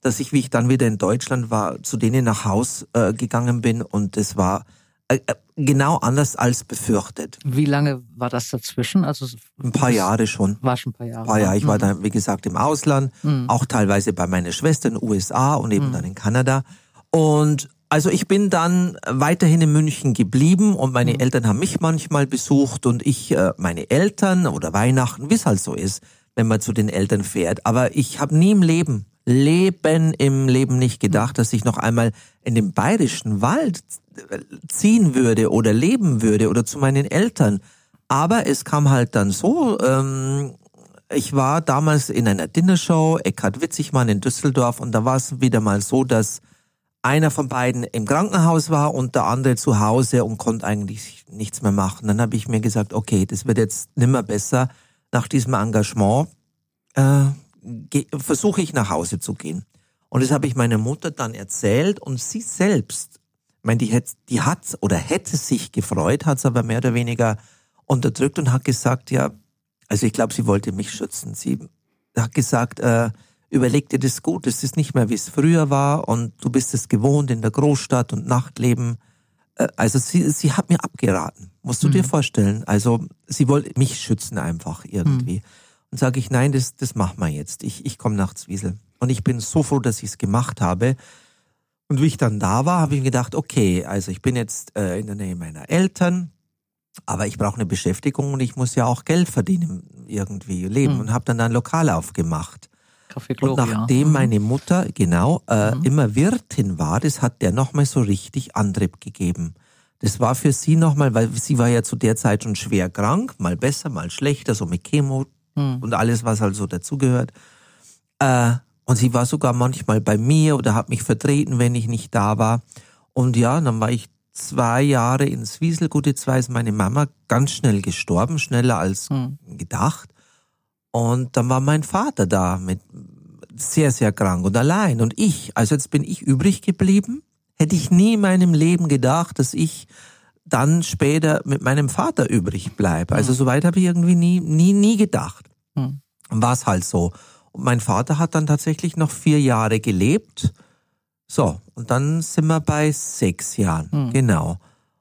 dass ich, wie ich dann wieder in Deutschland war, zu denen nach Haus äh, gegangen bin und es war äh, äh, genau anders als befürchtet. Wie lange war das dazwischen? Also Ein paar Jahre schon. War schon ein paar Jahre. Ein paar Jahre. Ich war Mhm. dann, wie gesagt, im Ausland, Mhm. auch teilweise bei meiner Schwester in den USA und eben Mhm. dann in Kanada. Und also ich bin dann weiterhin in München geblieben und meine Mhm. Eltern haben mich manchmal besucht und ich äh, meine Eltern oder Weihnachten, wie es halt so ist, wenn man zu den Eltern fährt. Aber ich habe nie im Leben, Leben im Leben nicht gedacht, dass ich noch einmal in den bayerischen Wald ziehen würde oder leben würde oder zu meinen Eltern. Aber es kam halt dann so, ähm, ich war damals in einer Dinnershow, Eckhard Witzigmann in Düsseldorf und da war es wieder mal so, dass einer von beiden im Krankenhaus war und der andere zu Hause und konnte eigentlich nichts mehr machen. Dann habe ich mir gesagt, okay, das wird jetzt nimmer besser. Nach diesem Engagement äh, versuche ich nach Hause zu gehen. Und das habe ich meiner Mutter dann erzählt und sie selbst, ich meine, die, die hat oder hätte sich gefreut, hat es aber mehr oder weniger unterdrückt und hat gesagt, ja, also ich glaube, sie wollte mich schützen. Sie hat gesagt, äh, überleg dir das gut, es ist nicht mehr, wie es früher war und du bist es gewohnt in der Großstadt und Nachtleben. Äh, also sie, sie hat mir abgeraten, musst du Mhm. dir vorstellen. Also sie wollte mich schützen einfach irgendwie. Und sage ich, nein, das, das machen wir jetzt. Ich, ich komme nach Zwiesel. Und ich bin so froh, dass ich es gemacht habe. Und wie ich dann da war, habe ich mir gedacht, okay, also ich bin jetzt äh, in der Nähe meiner Eltern, aber ich brauche eine Beschäftigung und ich muss ja auch Geld verdienen, irgendwie leben. Mhm. Und habe dann ein Lokal aufgemacht. Und Gloria. nachdem Mhm. meine Mutter, genau, äh, Mhm. immer Wirtin war, das hat der nochmal so richtig Antrieb gegeben. Das war für sie nochmal, weil sie war ja zu der Zeit schon schwer krank, mal besser, mal schlechter, so mit Chemo Mhm. und alles, was halt so dazugehört. Äh, und sie war sogar manchmal bei mir oder hat mich vertreten, wenn ich nicht da war. Und ja, dann war ich zwei Jahre in Zwiesel. Gute zwei ist meine Mama ganz schnell gestorben, schneller als Mhm. gedacht. Und dann war mein Vater da mit sehr, sehr krank und allein. Und ich, also jetzt bin ich übrig geblieben. Hätte ich nie in meinem Leben gedacht, dass ich dann später mit meinem Vater übrig bleibe. Also soweit habe ich irgendwie nie, nie, nie gedacht. Mhm. War es halt so. Und mein Vater hat dann tatsächlich noch vier Jahre gelebt. So, und dann sind wir bei sechs Jahren. Mhm. Genau.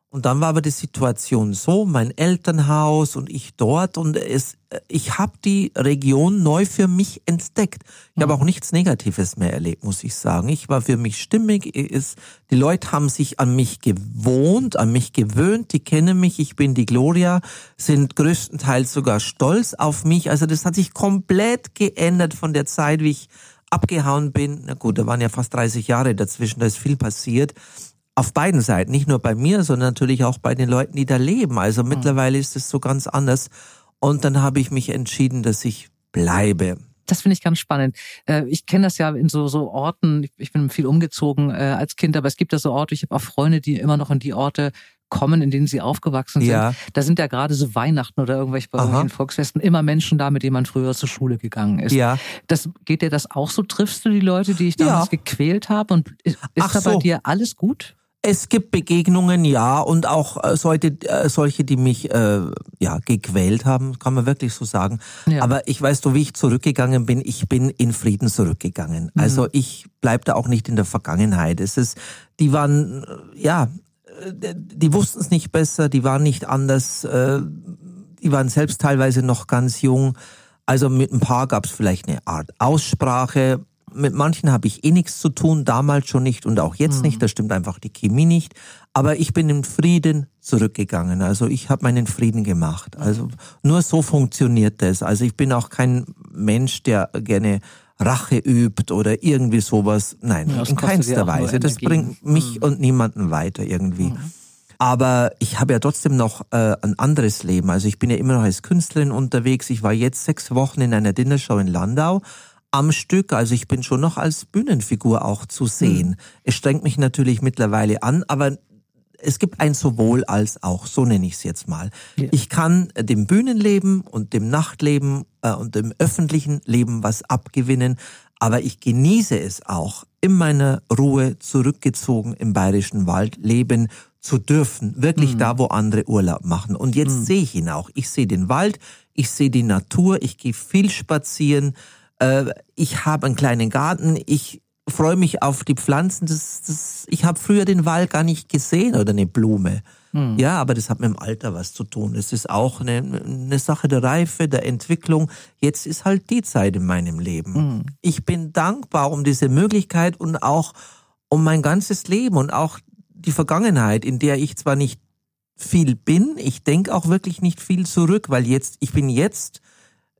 Und dann war aber die Situation so, mein Elternhaus und ich dort und es, ich habe die Region neu für mich entdeckt. Ich habe auch nichts Negatives mehr erlebt, muss ich sagen. Ich war für mich stimmig. Es, die Leute haben sich an mich gewohnt, an mich gewöhnt. Die kennen mich. Ich bin die Gloria, sind größtenteils sogar stolz auf mich. Also das hat sich komplett geändert von der Zeit, wie ich abgehauen bin. Na gut, da waren ja fast 30 Jahre dazwischen. Da ist viel passiert auf beiden Seiten, nicht nur bei mir, sondern natürlich auch bei den Leuten, die da leben. Also mhm. mittlerweile ist es so ganz anders. Und dann habe ich mich entschieden, dass ich bleibe. Das finde ich ganz spannend. Äh, ich kenne das ja in so, so Orten, ich bin viel umgezogen äh, als Kind, aber es gibt da so Orte, ich habe auch Freunde, die immer noch in die Orte kommen, in denen sie aufgewachsen sind. Ja. Da sind ja gerade so Weihnachten oder irgendwelche bei irgendwelchen Volksfesten immer Menschen da, mit denen man früher zur Schule gegangen ist. Ja. Das, geht dir das auch so? Triffst du die Leute, die ich damals ja. gequält habe? Und ist, ist Ach da bei so. dir alles gut? Es gibt Begegnungen, ja, und auch äh, solche, äh, solche, die mich äh, ja gequält haben, kann man wirklich so sagen. Ja. Aber ich weiß du, wie ich zurückgegangen bin. Ich bin in Frieden zurückgegangen. Mhm. Also ich bleib da auch nicht in der Vergangenheit. Es ist, die waren äh, ja, äh, die wussten es nicht besser, die waren nicht anders, äh, die waren selbst teilweise noch ganz jung. Also mit ein paar gab es vielleicht eine Art Aussprache mit manchen habe ich eh nichts zu tun, damals schon nicht und auch jetzt mhm. nicht. Da stimmt einfach die Chemie nicht. Aber ich bin im Frieden zurückgegangen. Also ich habe meinen Frieden gemacht. Also nur so funktioniert das. Also ich bin auch kein Mensch, der gerne Rache übt oder irgendwie sowas. Nein, ja, in keinster Weise. Das bringt mich mhm. und niemanden weiter irgendwie. Mhm. Aber ich habe ja trotzdem noch äh, ein anderes Leben. Also ich bin ja immer noch als Künstlerin unterwegs. Ich war jetzt sechs Wochen in einer Dinnershow in Landau am Stück. Also ich bin schon noch als Bühnenfigur auch zu sehen. Mhm. Es strengt mich natürlich mittlerweile an, aber es gibt ein sowohl als auch, so nenne ich es jetzt mal. Ja. Ich kann dem Bühnenleben und dem Nachtleben äh, und dem öffentlichen Leben was abgewinnen, aber ich genieße es auch, in meiner Ruhe zurückgezogen im bayerischen Wald leben zu dürfen, wirklich mhm. da, wo andere Urlaub machen. Und jetzt mhm. sehe ich ihn auch. Ich sehe den Wald, ich sehe die Natur, ich gehe viel spazieren, ich habe einen kleinen Garten, ich freue mich auf die Pflanzen. Das, das, ich habe früher den Wald gar nicht gesehen oder eine Blume. Hm. Ja, aber das hat mit dem Alter was zu tun. Es ist auch eine, eine Sache der Reife, der Entwicklung. Jetzt ist halt die Zeit in meinem Leben. Hm. Ich bin dankbar um diese Möglichkeit und auch um mein ganzes Leben und auch die Vergangenheit, in der ich zwar nicht viel bin, ich denke auch wirklich nicht viel zurück, weil jetzt, ich bin jetzt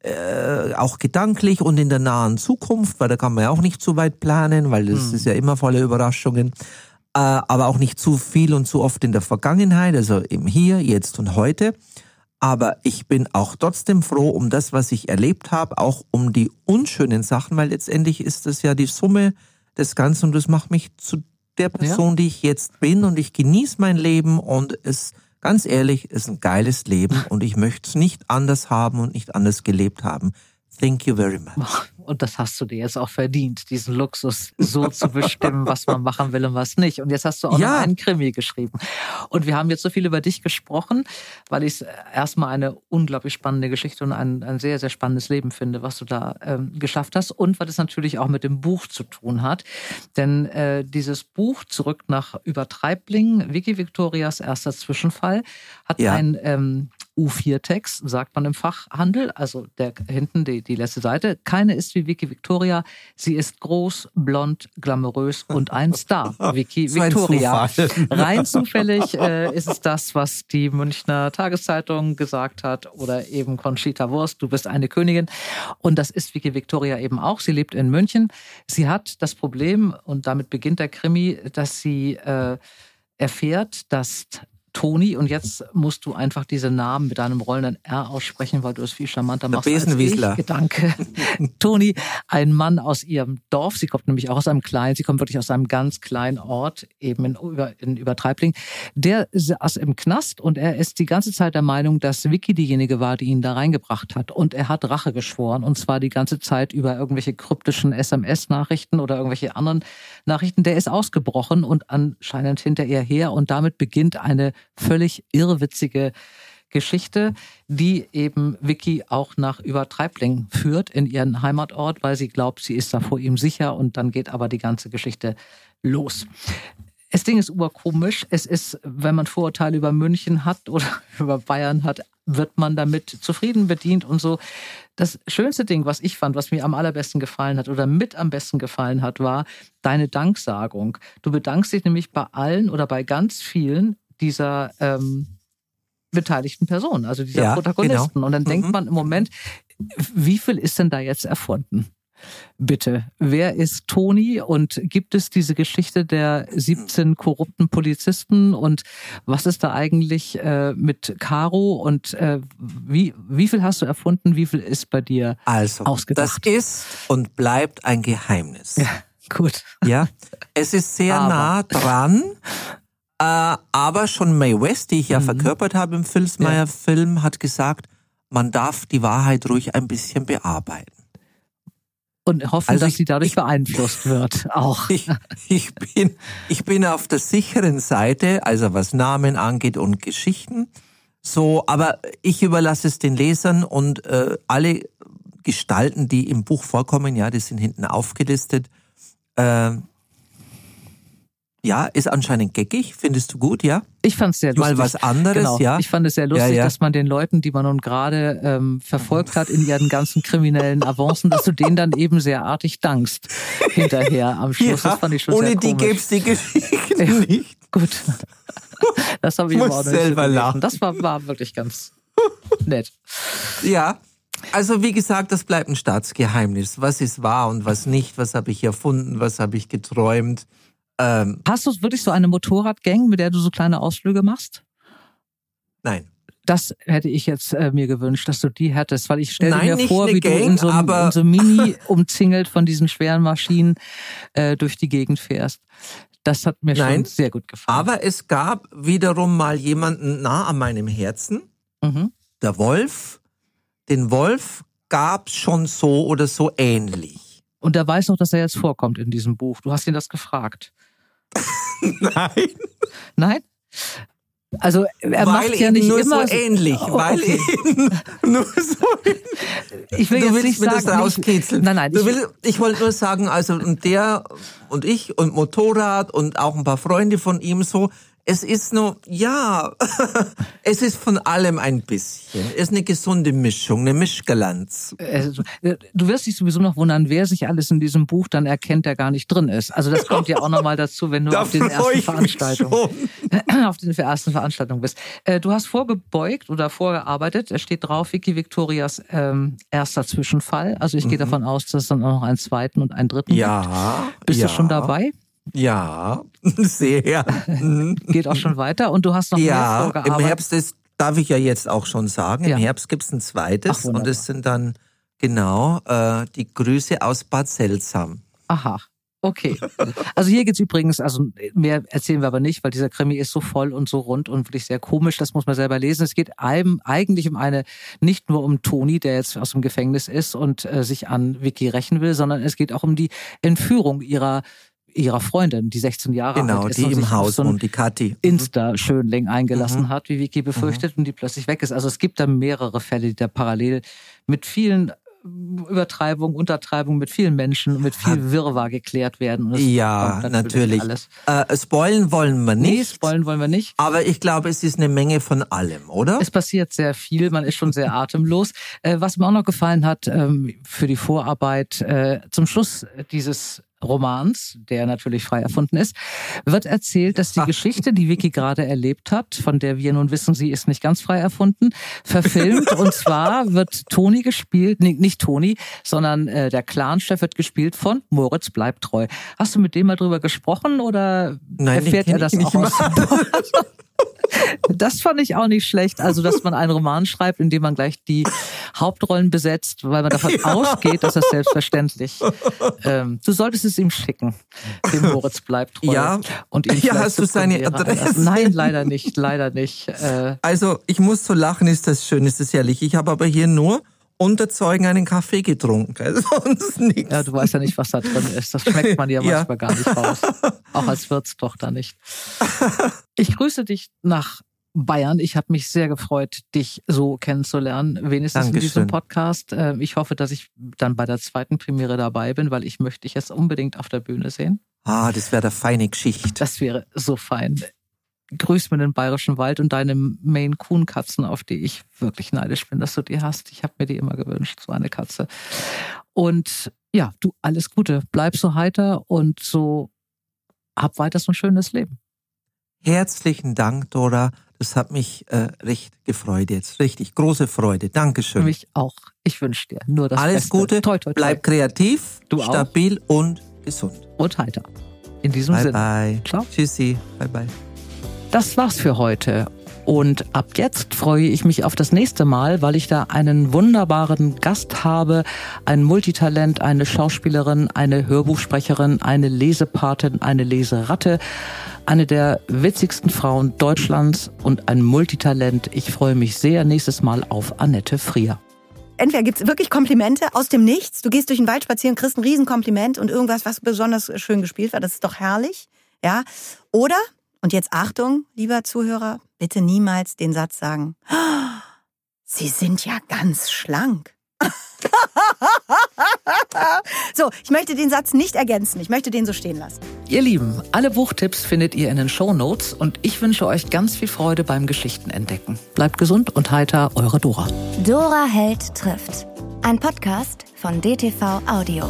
äh, auch gedanklich und in der nahen Zukunft, weil da kann man ja auch nicht zu weit planen, weil das hm. ist ja immer voller Überraschungen, äh, aber auch nicht zu viel und zu oft in der Vergangenheit, also im Hier, Jetzt und Heute. Aber ich bin auch trotzdem froh um das, was ich erlebt habe, auch um die unschönen Sachen, weil letztendlich ist das ja die Summe des Ganzen und das macht mich zu der Person, ja. die ich jetzt bin und ich genieße mein Leben und es Ganz ehrlich, ist ein geiles Leben und ich möchte es nicht anders haben und nicht anders gelebt haben. Thank you very much. Und das hast du dir jetzt auch verdient, diesen Luxus so zu bestimmen, was man machen will und was nicht. Und jetzt hast du auch ja. noch einen Krimi geschrieben. Und wir haben jetzt so viel über dich gesprochen, weil ich es erstmal eine unglaublich spannende Geschichte und ein, ein sehr, sehr spannendes Leben finde, was du da ähm, geschafft hast. Und weil es natürlich auch mit dem Buch zu tun hat. Denn äh, dieses Buch Zurück nach Übertreibling, Vicky Victorias erster Zwischenfall, hat ja. ein ähm, U4-Text, sagt man im Fachhandel, also der hinten die, die letzte Seite. Keine ist wie Vicky Victoria. Sie ist groß, blond, glamourös und ein Star. Vicky Victoria. Rein zufällig äh, ist es das, was die Münchner Tageszeitung gesagt hat oder eben Conchita Wurst, du bist eine Königin. Und das ist Vicky Victoria eben auch. Sie lebt in München. Sie hat das Problem, und damit beginnt der Krimi, dass sie äh, erfährt, dass Toni. Und jetzt musst du einfach diese Namen mit deinem rollenden R aussprechen, weil du es viel charmanter machst. Der Besenwiesler. Als ich. Danke. Toni, ein Mann aus ihrem Dorf. Sie kommt nämlich auch aus einem kleinen, sie kommt wirklich aus einem ganz kleinen Ort, eben in, Über, in Übertreibling. Der saß im Knast und er ist die ganze Zeit der Meinung, dass Vicky diejenige war, die ihn da reingebracht hat. Und er hat Rache geschworen. Und zwar die ganze Zeit über irgendwelche kryptischen SMS-Nachrichten oder irgendwelche anderen Nachrichten. Der ist ausgebrochen und anscheinend hinter ihr her. Und damit beginnt eine völlig irrwitzige Geschichte, die eben Vicky auch nach Übertreibling führt in ihren Heimatort, weil sie glaubt, sie ist da vor ihm sicher und dann geht aber die ganze Geschichte los. das Ding ist urkomisch. Es ist, wenn man Vorurteile über München hat oder über Bayern hat, wird man damit zufrieden bedient und so. Das schönste Ding, was ich fand, was mir am allerbesten gefallen hat oder mit am besten gefallen hat, war deine Danksagung. Du bedankst dich nämlich bei allen oder bei ganz vielen dieser ähm, beteiligten Personen, also dieser ja, Protagonisten. Genau. Und dann mhm. denkt man im Moment, wie viel ist denn da jetzt erfunden? Bitte, wer ist Toni und gibt es diese Geschichte der 17 korrupten Polizisten und was ist da eigentlich äh, mit Caro und äh, wie, wie viel hast du erfunden, wie viel ist bei dir also, ausgedacht? Das ist und bleibt ein Geheimnis. Ja, gut. Ja, es ist sehr aber. nah dran. Äh, aber schon Mae West, die ich ja mhm. verkörpert habe im Filsmeier-Film, ja. hat gesagt, man darf die Wahrheit ruhig ein bisschen bearbeiten. Und hoffen, also dass ich, sie dadurch ich, beeinflusst wird, auch. Ich, ich, bin, ich bin auf der sicheren Seite, also was Namen angeht und Geschichten. So, aber ich überlasse es den Lesern und äh, alle Gestalten, die im Buch vorkommen, ja, die sind hinten aufgelistet. Äh, ja, ist anscheinend geckig. Findest du gut, ja? Ich fand es sehr lustig. Mal was anderes, genau. ja. Ich fand es sehr lustig, ja, ja. dass man den Leuten, die man nun gerade ähm, verfolgt hat in ihren ganzen kriminellen Avancen, dass du denen dann eben sehr artig dankst hinterher am Schluss. Ja, das fand ich schon ohne sehr die gäbe es die Geschichte nicht. Gut. Das habe ich, muss selber lachen. Das war, war wirklich ganz nett. Ja, also wie gesagt, das bleibt ein Staatsgeheimnis. Was ist wahr und was nicht? Was habe ich erfunden? Was habe ich geträumt? Ähm, Hast du wirklich so eine Motorradgang, mit der du so kleine Ausflüge machst? Nein. Das hätte ich jetzt äh, mir gewünscht, dass du die hättest, weil ich stelle mir vor, wie Gang, du in so, in so Mini umzingelt von diesen schweren Maschinen äh, durch die Gegend fährst. Das hat mir Nein, schon sehr gut gefallen. Aber es gab wiederum mal jemanden nah an meinem Herzen, mhm. der Wolf. Den Wolf gab schon so oder so ähnlich. Und der weiß noch, dass er jetzt vorkommt in diesem Buch. Du hast ihn das gefragt. Nein. Nein? Also er weil macht ja nicht nur immer so ähnlich, oh, weil okay. eben nur so. Ich will du jetzt nicht sagen, das rauskitzeln. Nein, nein. Du ich, will, ich wollte nur sagen, also und der und ich und Motorrad und auch ein paar Freunde von ihm so, es ist nur, ja, es ist von allem ein bisschen. Es ist eine gesunde Mischung, eine Mischgalanz. Also, du wirst dich sowieso noch wundern, wer sich alles in diesem Buch dann erkennt, der gar nicht drin ist. Also das kommt ja auch nochmal dazu, wenn du auf den ersten Veranstaltungen, auf den ersten Veranstaltungen bist. Äh, du hast vorgebeugt oder vorgearbeitet. Es steht drauf, Vicky Victorias ähm, erster Zwischenfall. Also ich mhm. gehe davon aus, dass es dann auch noch einen zweiten und einen dritten ja, gibt. Bist ja. du schon dabei? Ja, sehr. Geht auch schon weiter und du hast noch ja, mehr vorgearbeitet. Im Herbst ist, darf ich ja jetzt auch schon sagen, im ja. Herbst gibt's ein zweites Ach, und es sind dann genau äh, die Grüße aus Bad Seltsam. Aha. Okay. Also hier geht's übrigens, also mehr erzählen wir aber nicht, weil dieser Krimi ist so voll und so rund und wirklich sehr komisch, das muss man selber lesen. Es geht einem eigentlich um eine, nicht nur um Toni, der jetzt aus dem Gefängnis ist und äh, sich an Vicky rächen will, sondern es geht auch um die Entführung ihrer ihrer Freundin, die 16 Jahre genau, alt ist. Genau, die im Haus und die Kathi. Mhm. Insta-Schönling eingelassen mhm. hat, wie Vicky befürchtet, mhm. und die plötzlich weg ist. Also es gibt da mehrere Fälle, die da parallel mit vielen Übertreibung, Untertreibung mit vielen Menschen, mit viel Wirrwarr geklärt werden. ja, natürlich. Alles. Äh, spoilen wollen wir nicht. Nee, spoilen wollen wir nicht. Aber ich glaube, es ist eine Menge von allem, oder? Es passiert sehr viel, man ist schon sehr atemlos. Äh, was mir auch noch gefallen hat ähm, für die Vorarbeit, äh, zum Schluss dieses Romans, der natürlich frei erfunden ist, wird erzählt, dass die Geschichte, die Vicky gerade erlebt hat, von der wir nun wissen, sie ist nicht ganz frei erfunden, verfilmt. Und zwar wird Toni gespielt, nee, nicht Toni, sondern äh, der Clanchef wird gespielt von Moritz Bleibtreu. Hast du mit dem mal drüber gesprochen oder Nein, erfährt er das auch aus? Das fand ich auch nicht schlecht. Also, dass man einen Roman schreibt, in dem man gleich die Hauptrollen besetzt, weil man davon ja. ausgeht, dass das selbstverständlich. Ähm, du solltest es ihm schicken. Dem Moritz bleibt treu. Ja. Und ihm ja, hast du seine Adresse? Nein, leider nicht, leider nicht. Äh, also, ich muss so lachen, ist das schön, ist das herrlich. Ich habe aber hier nur unter Zeugen einen Kaffee getrunken. Sonst nichts. Ja, du weißt ja nicht, was da drin ist. Das schmeckt man ja, ja. manchmal gar nicht raus. Auch als Wirtstochter nicht. Ich grüße dich nach Bayern. Ich habe mich sehr gefreut, dich so kennenzulernen, wenigstens Dankeschön. in diesem Podcast. Äh, ich hoffe, dass ich dann bei der zweiten Premiere dabei bin, weil ich möchte dich jetzt unbedingt auf der Bühne sehen. Ah, das wäre der feine Geschichte. Das wäre so fein. Grüß mir den bayerischen Wald und deine Maine Coon Katzen, auf die ich wirklich neidisch bin, dass du die hast. Ich habe mir die immer gewünscht, so eine Katze. Und ja, du alles Gute. Bleib so heiter und so hab weiter so ein schönes Leben. Herzlichen Dank, Dora. Das hat mich äh, recht gefreut jetzt. Richtig große Freude. Dankeschön. Mich auch. Ich wünsche dir nur das Alles Beste. Gute. Toi, toi, toi. Bleib kreativ, Du auch. stabil und gesund. und heiter. In diesem Bye Sinne. bye. Ciao. Tschüssi. Bye bye. Das war's für heute. Und ab jetzt freue ich mich auf das nächste Mal, weil ich da einen wunderbaren Gast habe, ein Multitalent, eine Schauspielerin, eine Hörbuchsprecherin, eine Lesepatin, eine Leseratte, eine der witzigsten Frauen Deutschlands und ein Multitalent. Ich freue mich sehr nächstes Mal auf Annette Frier. Entweder gibt's wirklich Komplimente aus dem Nichts, du gehst durch den Wald spazieren, kriegst ein Riesenkompliment und irgendwas, was besonders schön gespielt war, das ist doch herrlich. Ja. Oder, und jetzt Achtung, lieber Zuhörer, bitte niemals den Satz sagen, "Ah, Sie sind ja ganz schlank. so, ich möchte den Satz nicht ergänzen, ich möchte den so stehen lassen. Ihr Lieben, alle Buchtipps findet ihr in den Shownotes und ich wünsche euch ganz viel Freude beim Geschichtenentdecken. Bleibt gesund und heiter, eure Dora. Dora Held trifft. Ein Podcast von DTV Audio.